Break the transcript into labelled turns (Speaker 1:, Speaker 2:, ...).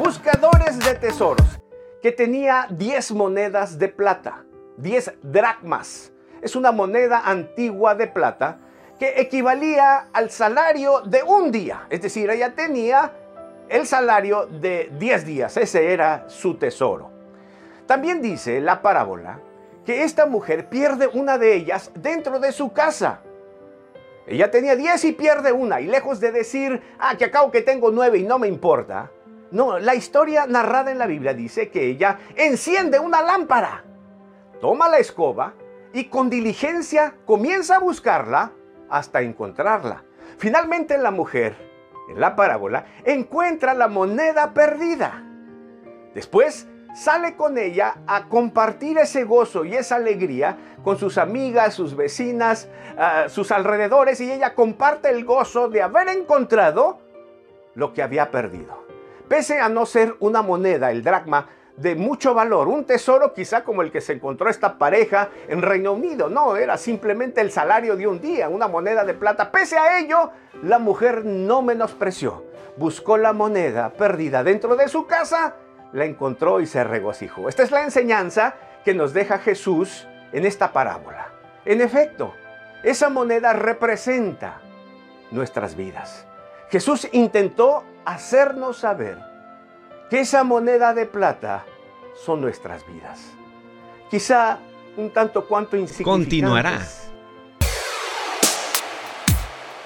Speaker 1: buscadores de tesoros, que tenía 10 monedas de plata, 10 dracmas. Es una moneda antigua de plata que equivalía al salario de un día. Es decir, ella tenía el salario de 10 días. Ese era su tesoro. También dice la parábola que esta mujer pierde una de ellas dentro de su casa. Ella tenía 10 y pierde una. Y lejos de decir, ah, que acabo que tengo 9 y no me importa. No, la historia narrada en la Biblia dice que ella enciende una lámpara, toma la escoba y con diligencia comienza a buscarla hasta encontrarla. Finalmente la mujer, en la parábola, encuentra la moneda perdida. Después sale con ella a compartir ese gozo y esa alegría con sus amigas, sus vecinas, ah, sus alrededores y ella comparte el gozo de haber encontrado lo que había perdido. Pese a no ser una moneda, el dracma, de mucho valor, un tesoro quizá como el que se encontró esta pareja en Reino Unido. No, era simplemente el salario de un día, una moneda de plata. Pese a ello, la mujer no menospreció. Buscó la moneda perdida dentro de su casa, la encontró y se regocijó. Esta es la enseñanza que nos deja Jesús en esta parábola. En efecto, esa moneda representa nuestras vidas. Jesús intentó hacernos saber que esa moneda de plata son nuestras vidas. Quizá un tanto cuanto insignificantes.
Speaker 2: Continuará